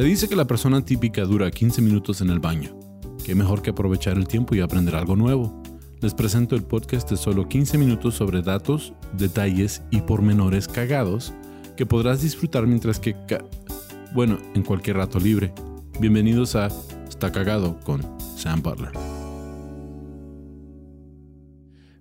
Se dice que la persona típica dura 15 minutos en el baño. Qué mejor que aprovechar el tiempo y aprender algo nuevo. Les presento el podcast de solo 15 minutos sobre datos, detalles y pormenores cagados que podrás disfrutar mientras que... bueno, en cualquier rato libre. Bienvenidos a Está Cagado con Sam Butler.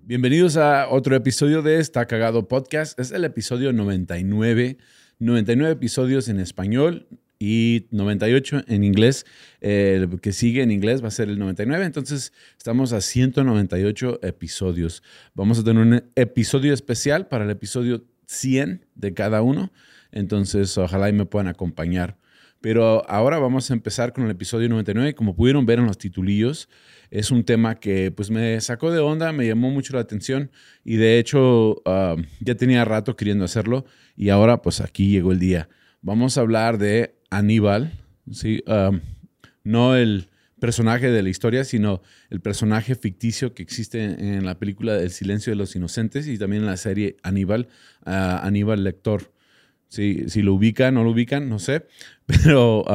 Bienvenidos a otro episodio de Está Cagado Podcast. Es el episodio 99. 99 episodios en español, y 98 en inglés. el que sigue en inglés va a ser el 99. Entonces estamos a 198 episodios. Vamos a tener un episodio especial para el episodio 100 de cada uno. Entonces ojalá y me puedan acompañar. Pero ahora vamos a empezar con el episodio 99. Como pudieron ver en los titulillos, es un tema que pues me sacó de onda, me llamó mucho la atención y de hecho ah, ya tenía rato queriendo hacerlo y ahora pues aquí llegó el día. Vamos a hablar de Aníbal, ¿sí? No el personaje de la historia, sino el personaje ficticio que existe en la película El silencio de los inocentes y también en la serie Aníbal, Aníbal Lector. Si, si lo ubican o no lo ubican, no sé, pero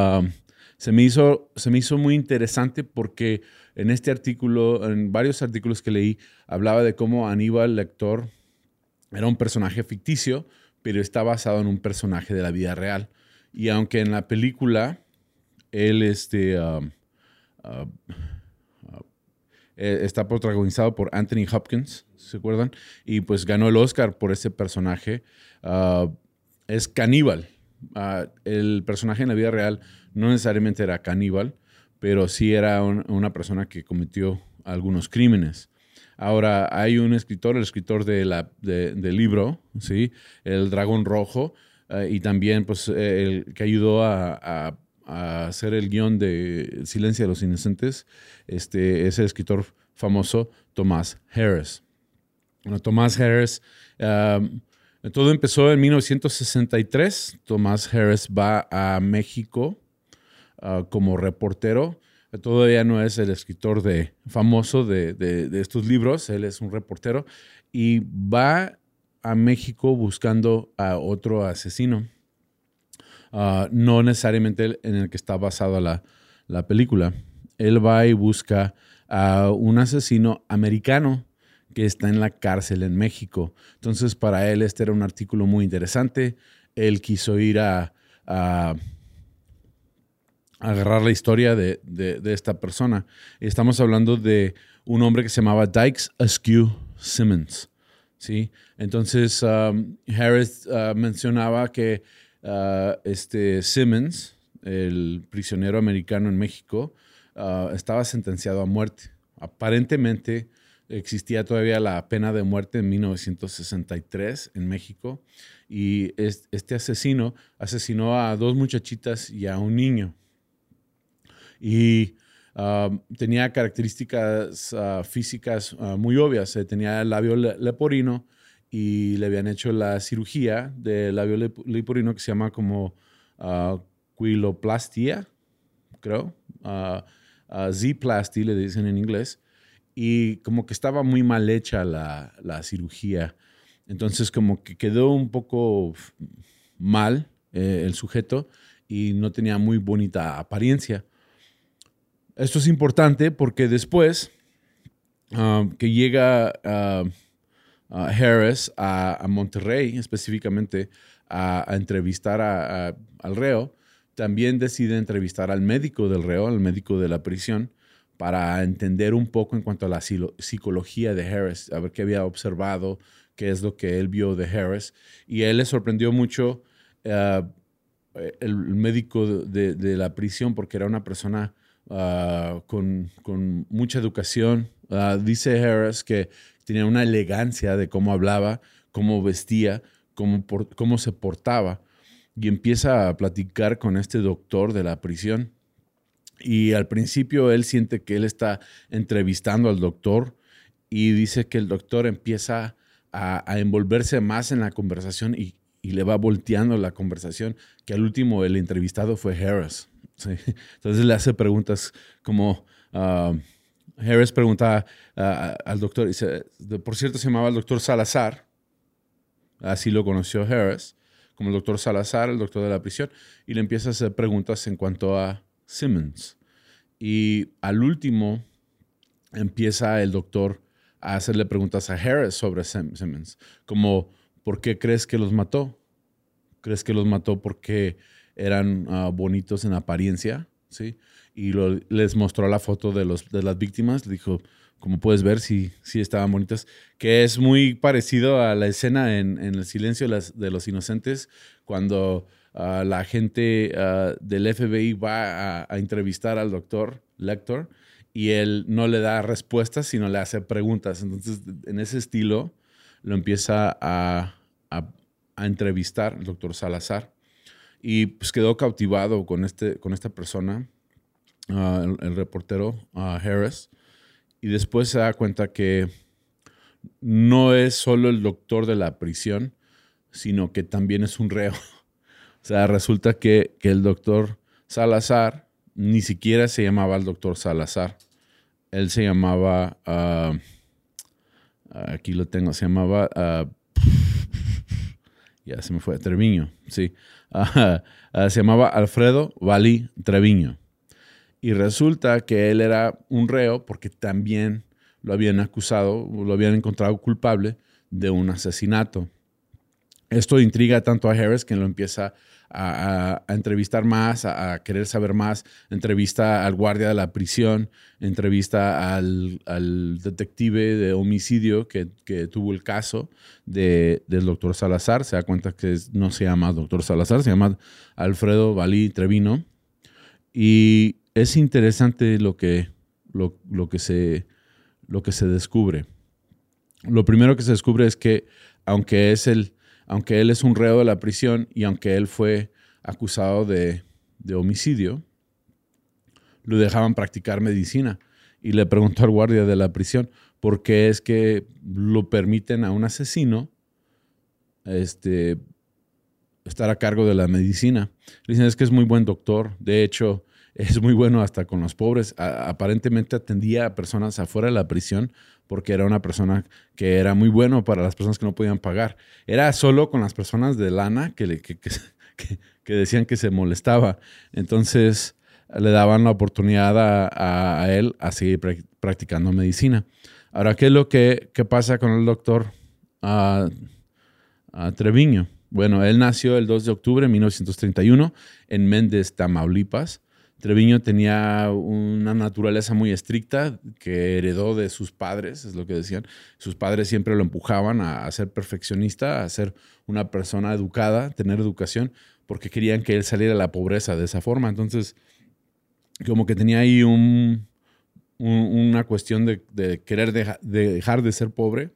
se, me hizo, se me hizo muy interesante porque en este artículo, en varios artículos que leí, hablaba de cómo Aníbal Lector era un personaje ficticio, pero está basado en un personaje de la vida real. Y aunque en la película él este, um, uh, uh, eh, está protagonizado por Anthony Hopkins, ¿se acuerdan? Y pues ganó el Oscar por ese personaje. Uh, es caníbal. el personaje en la vida real no necesariamente era caníbal, pero sí era una persona que cometió algunos crímenes. Ahora, hay un escritor, el escritor de la, del libro, ¿sí? El Dragón Rojo, eh, y también pues, el que ayudó a, hacer el guion de Silencio de los Inocentes, este, es el escritor famoso Thomas Harris. Bueno, Thomas Harris, todo empezó en 1963. Thomas Harris va a México uh, como reportero. Todavía no es el escritor de, famoso de, de, estos libros, él es un reportero y va a México buscando a otro asesino. Ah, no necesariamente en el que está basada la, película. Él va y busca a un asesino americano que está en la cárcel en México. Entonces, para él este era un artículo muy interesante. Él quiso ir a, agarrar la historia de, de, esta persona. Estamos hablando de un hombre que se llamaba Dykes Askew Simmons. ¿Sí? Entonces, um, Harris uh, mencionaba que uh, este Simmons, el prisionero americano en México, uh, estaba sentenciado a muerte. Aparentemente existía todavía la pena de muerte en 1963 en México y este asesino asesinó a dos muchachitas y a un niño. Y tenía características ah, físicas ah, muy obvias. Eh, tenía el labio leporino y le habían hecho la cirugía del labio leporino que se llama como uh, quiloplastia, creo. Z-plasty le dicen en inglés. Y como que estaba muy mal hecha la, la cirugía. Entonces como que quedó un poco mal eh, el sujeto y no tenía muy bonita apariencia. Esto es importante porque después um, que llega uh, Harris a, Monterrey específicamente a, entrevistar al reo, también decide entrevistar al médico del reo, al médico de la prisión, para entender un poco en cuanto a la psicología de Harris, a ver qué había observado, qué es lo que él vio de Harris. Y a él le sorprendió mucho uh, el médico de, la prisión porque era una persona Ah, con, mucha educación. Ah, dice Harris que tenía una elegancia de cómo hablaba, cómo vestía, cómo, se portaba. Y empieza a platicar con este doctor de la prisión. Y al principio él siente que él está entrevistando al doctor y dice que el doctor empieza a, envolverse más en la conversación y, y, le va volteando la conversación, que al último el entrevistado fue Harris. Entonces le hace preguntas como, Harris pregunta al doctor, dice, por cierto se llamaba el doctor Salazar, así lo conoció Harris, como el doctor Salazar, el doctor de la prisión, y le empieza a hacer preguntas en cuanto a Simmons. Y al último empieza el doctor a hacerle preguntas a Harris sobre Simmons, como ¿por qué crees que los mató? ¿Crees que los mató porque eran ah, bonitos en apariencia? ¿Sí? Y les mostró la foto de, los, de las víctimas, dijo, como puedes ver, sí, sí estaban bonitas, que es muy parecido a la escena en, El silencio de, los inocentes, cuando ah, la gente ah, del FBI va a, entrevistar al doctor Lector y él no le da respuestas, sino le hace preguntas. Entonces, en ese estilo, lo empieza a, entrevistar el doctor Salazar. Y pues quedó cautivado con, este, con esta persona, ah, el, reportero Harris y después se da cuenta que no es solo el doctor de la prisión, sino que también es un reo. O sea, resulta que, el doctor Salazar ni siquiera se llamaba el doctor Salazar. Él se llamaba, ah, aquí lo tengo, se llamaba, ah, ya se me fue, Treviño, sí. Ah, se llamaba Alfredo Valí Treviño. Y resulta que él era un reo porque también lo habían acusado, lo habían encontrado culpable de un asesinato. Esto intriga tanto a Harris que lo empieza a, entrevistar más, a, querer saber más. Entrevista al guardia de la prisión, entrevista al, detective de homicidio que, tuvo el caso del doctor Salazar. Se da cuenta que no se llama doctor Salazar, se llama Alfredo Valí Trevino. Y es interesante lo que, lo, que se, lo que se descubre. Lo primero que se descubre es que aunque, es el, aunque él es un reo de la prisión y aunque él fue acusado de, de homicidio, lo dejaban practicar medicina. Y le preguntó al guardia de la prisión, ¿por qué es que lo permiten a un asesino este, estar a cargo de la medicina? Le dicen, es que es muy buen doctor. De hecho, es muy bueno hasta con los pobres. aparentemente atendía a personas afuera de la prisión porque era una persona que era muy bueno para las personas que no podían pagar. Era solo con las personas de lana que, le, que, decían que se molestaba. Entonces le daban la oportunidad a, él a seguir practicando medicina. Ahora, ¿qué es lo que, pasa con el doctor Treviño? Bueno, él nació el 2 de octubre de 1931 en Méndez, Tamaulipas. Treviño tenía una naturaleza muy estricta que heredó de sus padres, es lo que decían. Sus padres siempre lo empujaban a, ser perfeccionista, a ser una persona educada, tener educación, porque querían que él saliera de la pobreza de esa forma. Entonces, como que tenía ahí un, una cuestión de, querer dejar de ser pobre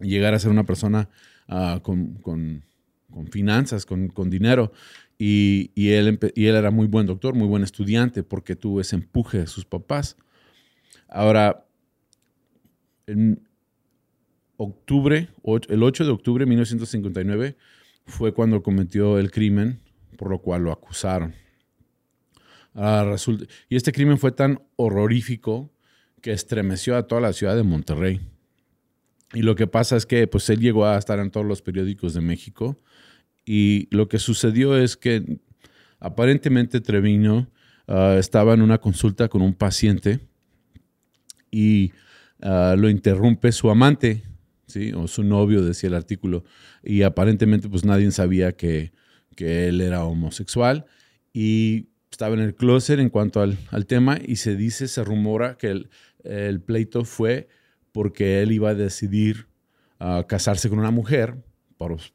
y llegar a ser una persona ah, con, finanzas, con, con dinero. Y, él, era muy buen doctor, muy buen estudiante, porque tuvo ese empuje de sus papás. Ahora, en octubre, el 8 de octubre de 1959 fue cuando cometió el crimen por lo cual lo acusaron. y este crimen fue tan horrorífico que estremeció a toda la ciudad de Monterrey. Y lo que pasa es que pues, él llegó a estar en todos los periódicos de México y lo que sucedió es que aparentemente Treviño ah, estaba en una consulta con un paciente y ah, lo interrumpe su amante, ¿sí? o su novio, decía el artículo, y aparentemente pues nadie sabía que, él era homosexual y estaba en el closet en cuanto al, tema y se dice, se rumora que el, pleito fue porque él iba a decidir ah, casarse con una mujer pues,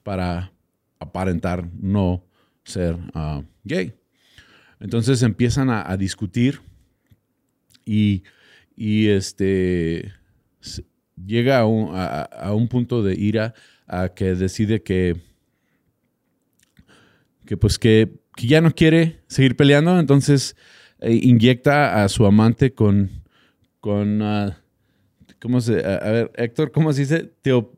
para aparentar no ser ah, gay. Entonces empiezan a, discutir y, este, llega a un, punto de ira a que decide que, que pues que, ya no quiere seguir peleando, entonces eh, inyecta a su amante con, con ah, ¿cómo se, a, ver, Héctor, ¿cómo se dice? Teo,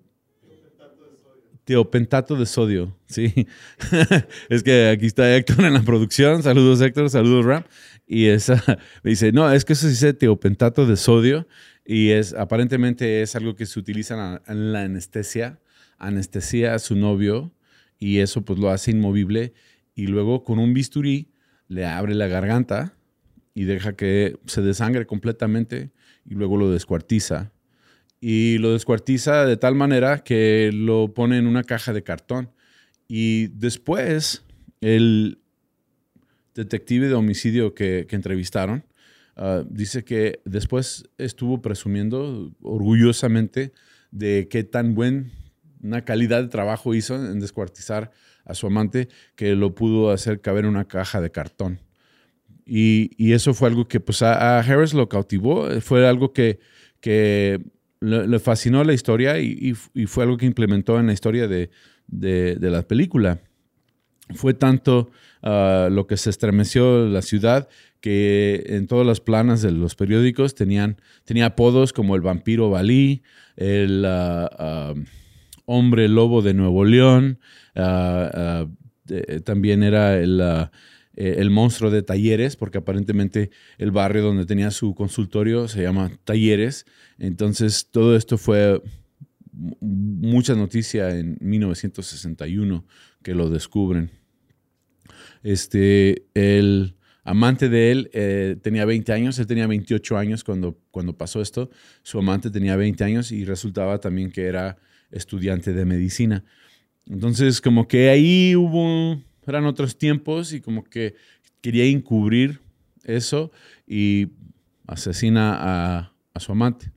Teopentato de sodio, sí. es que aquí está Héctor en la producción. Saludos Héctor, saludos Ram. Y esa dice, no, es que eso se dice teopentato de sodio y es aparentemente es algo que se utiliza en la anestesia, anestesia a su novio y eso pues lo hace inmovible y luego con un bisturí le abre la garganta y deja que se desangre completamente y luego lo descuartiza. Y lo descuartiza de tal manera que lo pone en una caja de cartón. Y después el detective de homicidio que, entrevistaron ah, dice que después estuvo presumiendo orgullosamente de qué tan buena calidad de trabajo hizo en descuartizar a su amante que lo pudo hacer caber en una caja de cartón. Y, eso fue algo que pues a, Harris lo cautivó, fue algo que, que le, fascinó la historia y, fue algo que implementó en la historia de, la película. Fue tanto ah, lo que se estremeció la ciudad que en todas las planas de los periódicos tenían tenía apodos como el vampiro Balí, el ah, ah, hombre lobo de Nuevo León, también era el eh, el monstruo de Talleres, porque aparentemente el barrio donde tenía su consultorio se llama Talleres. Entonces todo esto fue mucha noticia en 1961 que lo descubren. Este, el amante de él eh, tenía 20 años, él tenía 28 años cuando, cuando pasó esto, su amante tenía 20 años y resultaba también que era estudiante de medicina. Entonces, como que ahí hubo eran otros tiempos y como que quería encubrir eso y asesina a, su amante.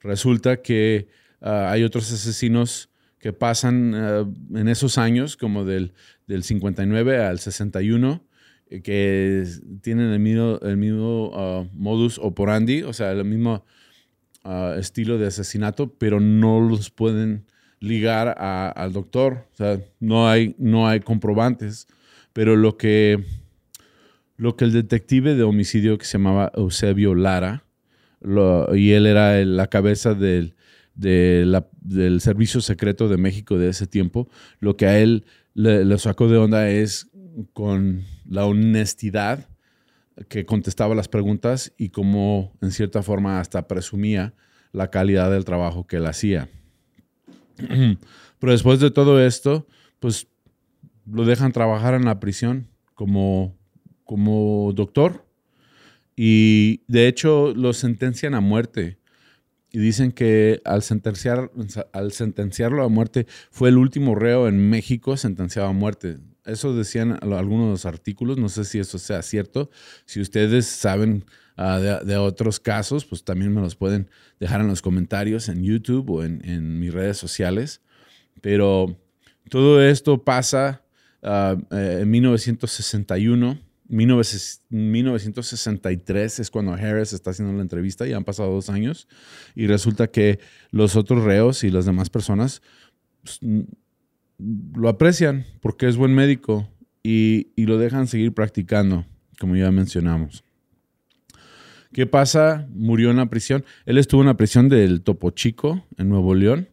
Resulta que ah, hay otros asesinos que pasan ah, en esos años, como del, del 59 al 61, eh, que tienen el mismo, el mismo ah, modus operandi, o sea, el mismo estilo de asesinato, pero no los pueden ligar al doctor. O sea, no hay, no hay comprobantes. Pero lo que, lo que el detective de homicidio que se llamaba Eusebio Lara, y él era la cabeza del, del Servicio Secreto de México de ese tiempo, lo que a él le, sacó de onda es con la honestidad que contestaba las preguntas y cómo en cierta forma hasta presumía la calidad del trabajo que él hacía. Pero después de todo esto, pues lo dejan trabajar en la prisión como, como doctor y de hecho lo sentencian a muerte. Y dicen que al, sentenciar, al sentenciarlo a muerte fue el último reo en México sentenciado a muerte. Eso decían algunos de los artículos, no sé si eso sea cierto. Si ustedes saben ah, de, otros casos, pues también me los pueden dejar en los comentarios en YouTube o en, mis redes sociales. Pero todo esto pasa eh, en 1961. 1963 es cuando Harris está haciendo la entrevista y han pasado dos años y resulta que los otros reos y las demás personas pues, lo aprecian porque es buen médico y, lo dejan seguir practicando, como ya mencionamos. ¿Qué pasa? Murió en la prisión. Él estuvo en la prisión del Topo Chico, en Nuevo León.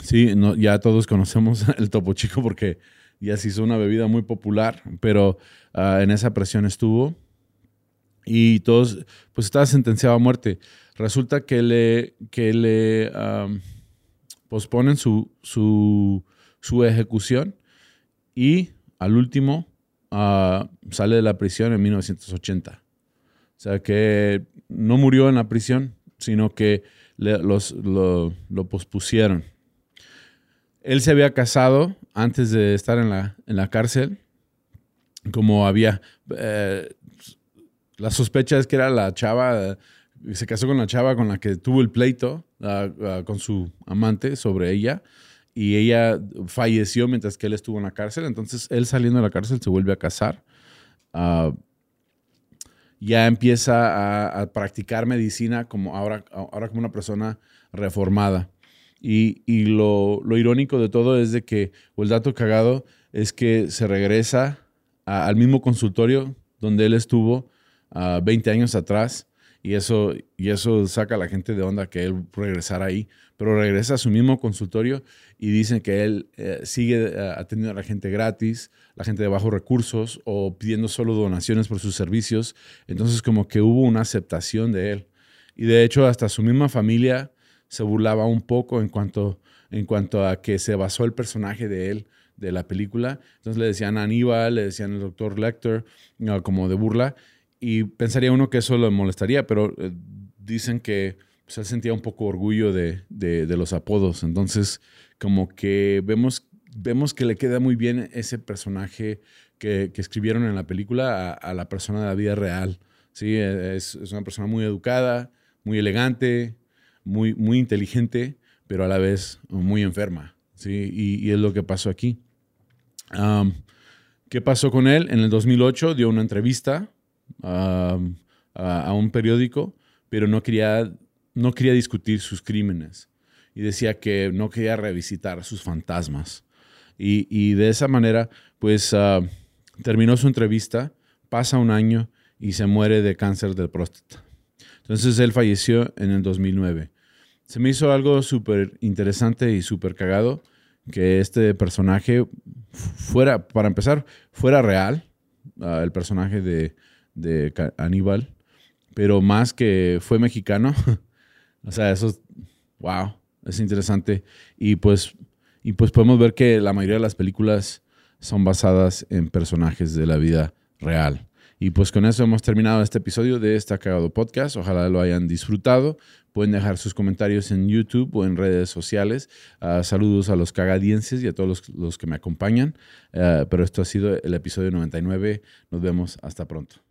Sí, no, ya todos conocemos el Topo Chico porque ya se hizo una bebida muy popular, pero ah, en esa prisión estuvo y todos, pues estaba sentenciado a muerte. Resulta que le, que le posponen su, su su ejecución y al último ah, sale de la prisión en 1980. O sea que no murió en la prisión, sino que los, lo, pospusieron. Él se había casado antes de estar en la, en la cárcel, como había... Eh, la sospecha es que era la chava, se casó con la chava con la que tuvo el pleito, con su amante sobre ella y ella falleció mientras que él estuvo en la cárcel. Entonces, él saliendo de la cárcel se vuelve a casar. Ah, ya empieza a, practicar medicina como ahora, ahora como una persona reformada. Y, lo, irónico de todo es de que, o el dato cagado, es que se regresa al mismo consultorio donde él estuvo 20 años atrás y eso, y eso saca a la gente de onda que él regresara ahí, pero regresa a su mismo consultorio y dicen que él eh, sigue eh, atendiendo a la gente gratis, la gente de bajos recursos o pidiendo solo donaciones por sus servicios. Entonces como que hubo una aceptación de él. Y de hecho hasta su misma familia se burlaba un poco en cuanto, en cuanto a que se basó el personaje de él de la película. Entonces le decían Aníbal, le decían el doctor Lecter, como de burla. Y pensaría uno que eso lo molestaría, pero eh, dicen que pues, él sentía un poco orgullo de, los apodos. Entonces, como que vemos, vemos que le queda muy bien ese personaje que, escribieron en la película a, la persona de la vida real. Sí, es, es, una persona muy educada, muy elegante, muy, muy inteligente, pero a la vez muy enferma. ¿sí? Y, es lo que pasó aquí. ¿Qué pasó con él? En el 2008 dio una entrevista a, un periódico, pero no quería, no quería discutir sus crímenes. Y decía que no quería revisitar sus fantasmas. Y, de esa manera, pues ah, terminó su entrevista, pasa un año y se muere de cáncer de próstata. Entonces él falleció en el 2009. Se me hizo algo súper interesante y súper cagado que este personaje fuera, para empezar, fuera real, ah, el personaje de, Aníbal, pero más que fue mexicano. o sea, eso, wow, es interesante. Y pues, y pues podemos ver que la mayoría de las películas son basadas en personajes de la vida real. Y pues con eso hemos terminado este episodio de esta Cagado Podcast. Ojalá lo hayan disfrutado. Pueden dejar sus comentarios en YouTube o en redes sociales. Ah, saludos a los cagadienses y a todos los, que me acompañan. Ah, pero esto ha sido el episodio 99. Nos vemos hasta pronto.